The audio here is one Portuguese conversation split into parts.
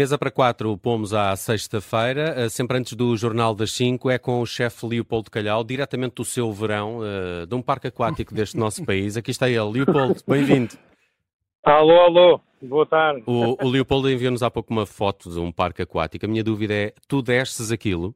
Mesa para quatro, pomos à sexta-feira, eh, sempre antes do Jornal das 5, é com o chefe Leopoldo Calhau, diretamente do seu verão, uh, de um parque aquático deste nosso país. Aqui está ele. Leopoldo, bem-vindo. Alô, alô, boa tarde. O, o Leopoldo enviou-nos há pouco uma foto de um parque aquático. A minha dúvida é, tu desces aquilo?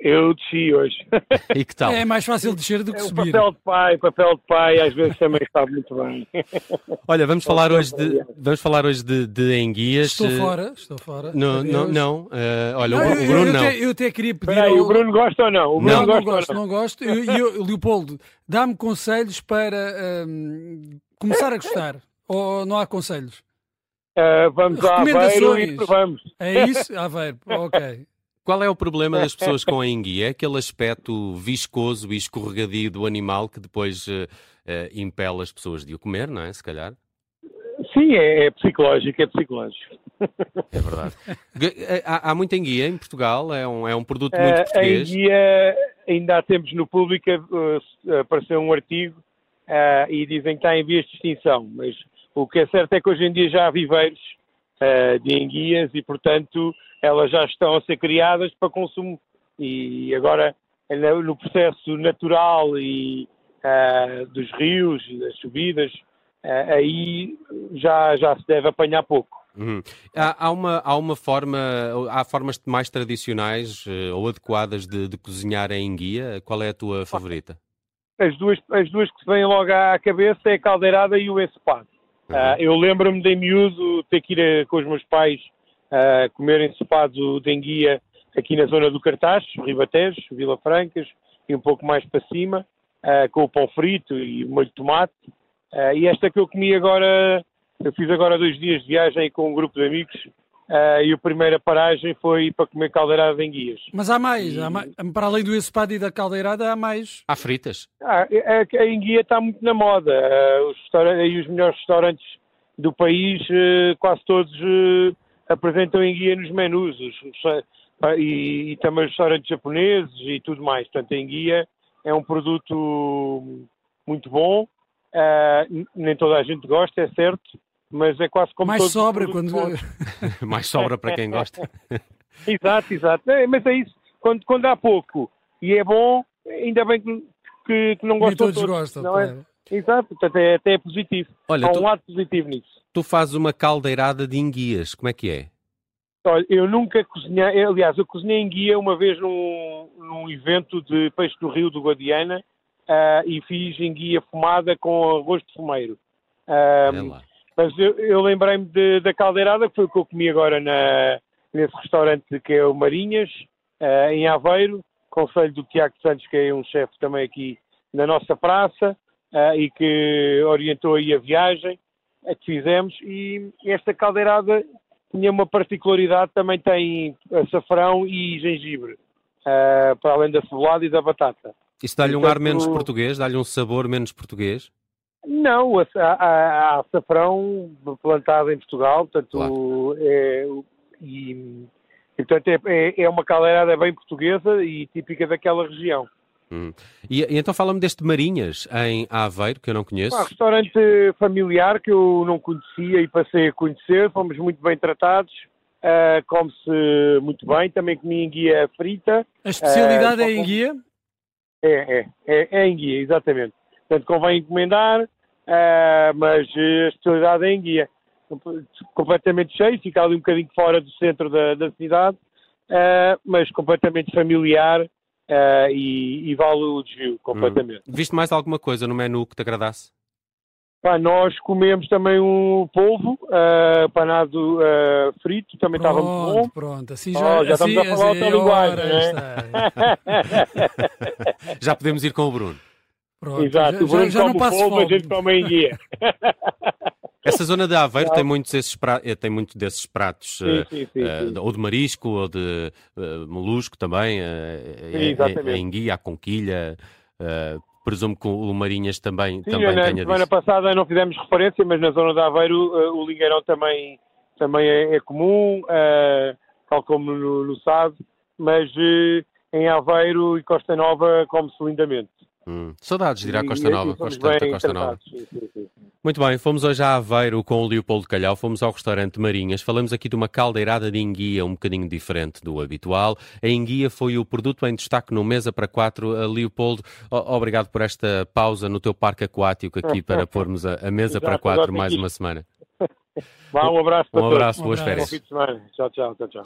Eu desci hoje. E que tal? É mais fácil descer do que É subir. papel de pai, papel de pai, às vezes também está muito bem. Olha, vamos falar hoje de, vamos falar hoje de, de enguias. Estou eh, fora, estou fora. Não, não, Adeus. não. eh, olha, Não, o, eu, o Bruno eu não. Até, eu até queria pedir Espera aí, ao- o Bruno gosta ou não? O Bruno Não, não, gosta gosto, ou não? não gosto. E eu, eu- Leopoldo, dá-me conselhos para hum, começar a gostar. Ou não há conselhos? Ah, vamos à Aveiro e provamos. É isso? Aveiro, ok. Qual é o problema das pessoas com a enguia? É aquele aspecto viscoso e escorregadio do animal que depois eh, eh, impele as pessoas de o comer, não é? Se calhar. Sim, é, é psicológico, é psicológico. É verdade. Eh, há, há muita enguia em Portugal, é um, é um produto muito em português. guia, ainda há tempos no público, apareceu um artigo e dizem que está em vias de extinção, mas o que é certo é que hoje em dia já há viveiros de enguias e, portanto, elas já estão a ser criadas para consumo e agora no processo natural e ah, dos rios e das subidas, ah, aí já, já se deve apanhar pouco. Uhum. Há, há uma, há uma forma, há formas mais tradicionais eh, ou adequadas de, de cozinhar a enguia? Qual é a tua favorita? as duas, as duas que se vêm logo à cabeça é a caldeirada e o ensopado. Ah, eu lembro-me de em miúdo ter que ir eh, com os meus pais a comer ensopado de enguia aqui na zona do Cartaz, Ribatejo, Vila Francas e um pouco mais para cima, com o pão frito e o molho de tomate. E esta que eu comi agora, eu fiz agora dois dias de viagem com um grupo de amigos e a primeira paragem foi para comer caldeirada de enguias. Mas há mais, há mais. Para além do ensopado e da caldeirada, há mais. Há fritas? Ah, a, a enguia está muito na moda. Os restaurantes, e os melhores restaurantes do país, eh, quase todos apresentam enguia nos menus. Os- ah, e, e também os restaurantes japoneses e tudo mais. Portanto, a enguia é um produto muito bom. N- nem toda a gente gosta, é certo, mas é quase como mais todos sobra quando. Mais sobra para quem gosta. Exato, exato. É, mas é isso. Quando, quando há pouco e é bom, ainda bem que, que, que não Nem gostam todos gostam, não é? Exato, portanto é, até é positivo. Olha, Há um tu- lado positivo nisso. Tu fazes uma caldeirada de enguias, como é que é? Olha, eu nunca cozinhei, aliás, eu cozinhei em guia uma vez num, num evento de peixe do Rio do Guadiana ah, e fiz em guia fumada com arroz de fumeiro. É mas eu, eu lembrei-me da caldeirada, que foi o que eu comi agora na- nesse restaurante que é o Marinhas, ah, em Aveiro, conselho do Tiago Santos, que é um chefe também aqui na nossa praça, ah, e que orientou aí a viagem a que fizemos, e esta caldeirada tinha uma particularidade, também tem açafrão e gengibre, ah, para além da cebolada e da batata. Isso dá-lhe um ar menos português, dá-lhe um sabor menos português? Não, há, açafrão plantado em Portugal, portanto, é, e, e, portanto é, é- é uma caldeirada bem portuguesa e típica daquela região. Hum. E, e então fala-me deste Marinhas, em Aveiro, que eu não conheço. Um restaurante familiar que eu não conhecia e passei a conhecer, fomos muito bem tratados, ah, come-se muito bem, também comi em guia frita, A especialidade Ah, é em guia. É, é, é, é em guia, exatamente. Portanto, convém encomendar, ah, mas a especialidade é em guia. Completamente cheio, fica ali um bocadinho fora do centro da, da cidade, ah, mas completamente familiar ah, e, e vale o desvio, completamente. Viste mais alguma coisa no menu que te agradasse? Pá, nós comemos também um polvo, ah, panado ah, frito, também estava muito bom. Pronto, pronto. Assim já, Oh, já assim, estamos a falar assim, outra linguagem, né? Já podemos ir com o Bruno. Pronto, Exato, já, o Bruno já, já não come o passo polvo, a fome. gente come em guia. Essa zona de Aveiro tem muitos, esses pra... eh, tem muito desses pratos, Sim, eh, sim, sim, sim. ou de marisco, ou de eh, molusco também, eh, exatamente. a enguia, a conquilha. eh, presumo que o Marinhas também, Sim, também na tenha semana disso. passada não fizemos referência, mas na zona de Aveiro o lingueirão também, também é, é comum, tal como no, no SAD, mas em Aveiro e Costa Nova come-se lindamente. Hum. Saudades de ir à Costa Nova, Costa, da Costa Nova. Sim, sim, sim. Muito bem, fomos hoje a Aveiro com o Leopoldo Calhau, fomos ao restaurante Marinhas, falamos aqui de uma caldeirada de enguia um bocadinho diferente do habitual. A enguia foi o produto em destaque no Mesa para Quatro. Leopoldo, obrigado por esta pausa no teu parque aquático aqui para pormos a, a Mesa para Quatro mais uma semana. Vá, um abraço para um abraço, todos. boas um férias. Bom fim de semana. Tchau, tchau, tchau, tchau.